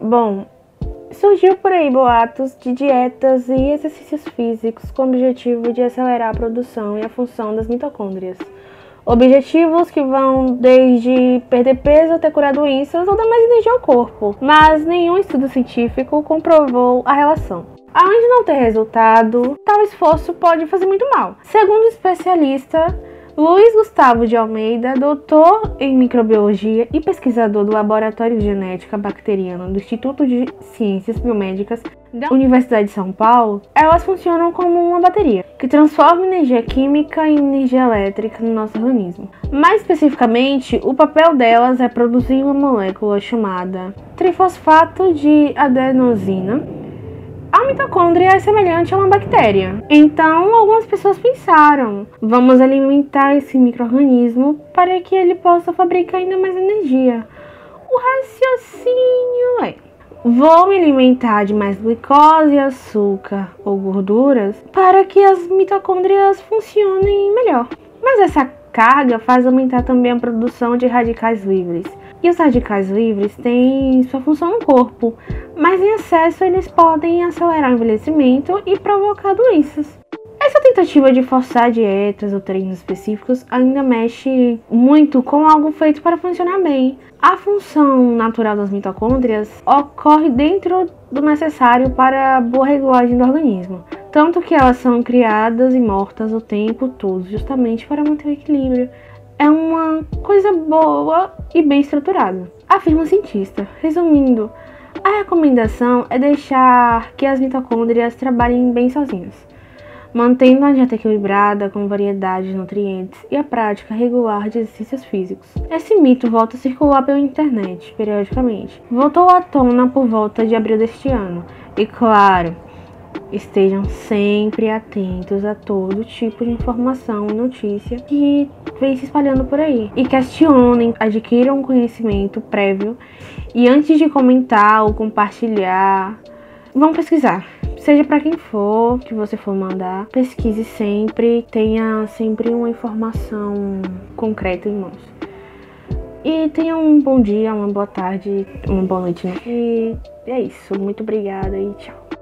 Bom, surgiu por aí boatos de dietas e exercícios físicos com o objetivo de acelerar a produção e a função das mitocôndrias. Objetivos que vão desde perder peso até curar doenças ou dar mais energia ao corpo, mas nenhum estudo científico comprovou a relação. Além de não ter resultado, tal esforço pode fazer muito mal. Segundo o especialista, Luiz Gustavo de Almeida, doutor em microbiologia e pesquisador do Laboratório de Genética Bacteriana do Instituto de Ciências Biomédicas da Universidade de São Paulo, elas funcionam como uma bateria que transforma energia química em energia elétrica no nosso organismo. Mais especificamente, o papel delas é produzir uma molécula chamada trifosfato de adenosina a mitocôndria é semelhante a uma bactéria. Então, algumas pessoas pensaram: vamos alimentar esse microorganismo para que ele possa fabricar ainda mais energia. O raciocínio é: vou me alimentar de mais glicose, açúcar ou gorduras para que as mitocôndrias funcionem melhor. Mas essa carga faz aumentar também a produção de radicais livres. E os radicais livres têm sua função no corpo, mas em excesso eles podem acelerar o envelhecimento e provocar doenças. Essa tentativa de forçar dietas ou treinos específicos ainda mexe muito com algo feito para funcionar bem. A função natural das mitocôndrias ocorre dentro do necessário para a boa regulagem do organismo, tanto que elas são criadas e mortas o tempo todo, justamente para manter o equilíbrio é uma coisa boa e bem estruturada, afirma o cientista. Resumindo, a recomendação é deixar que as mitocôndrias trabalhem bem sozinhas, mantendo a dieta equilibrada com variedade de nutrientes e a prática regular de exercícios físicos. Esse mito volta a circular pela internet periodicamente. Voltou à tona por volta de abril deste ano. E claro, Estejam sempre atentos a todo tipo de informação e notícia que vem se espalhando por aí. E questionem, adquiram conhecimento prévio e antes de comentar ou compartilhar, vão pesquisar. Seja para quem for que você for mandar, pesquise sempre, tenha sempre uma informação concreta em mãos. E tenha um bom dia, uma boa tarde, uma boa noite. E é isso. Muito obrigada e tchau.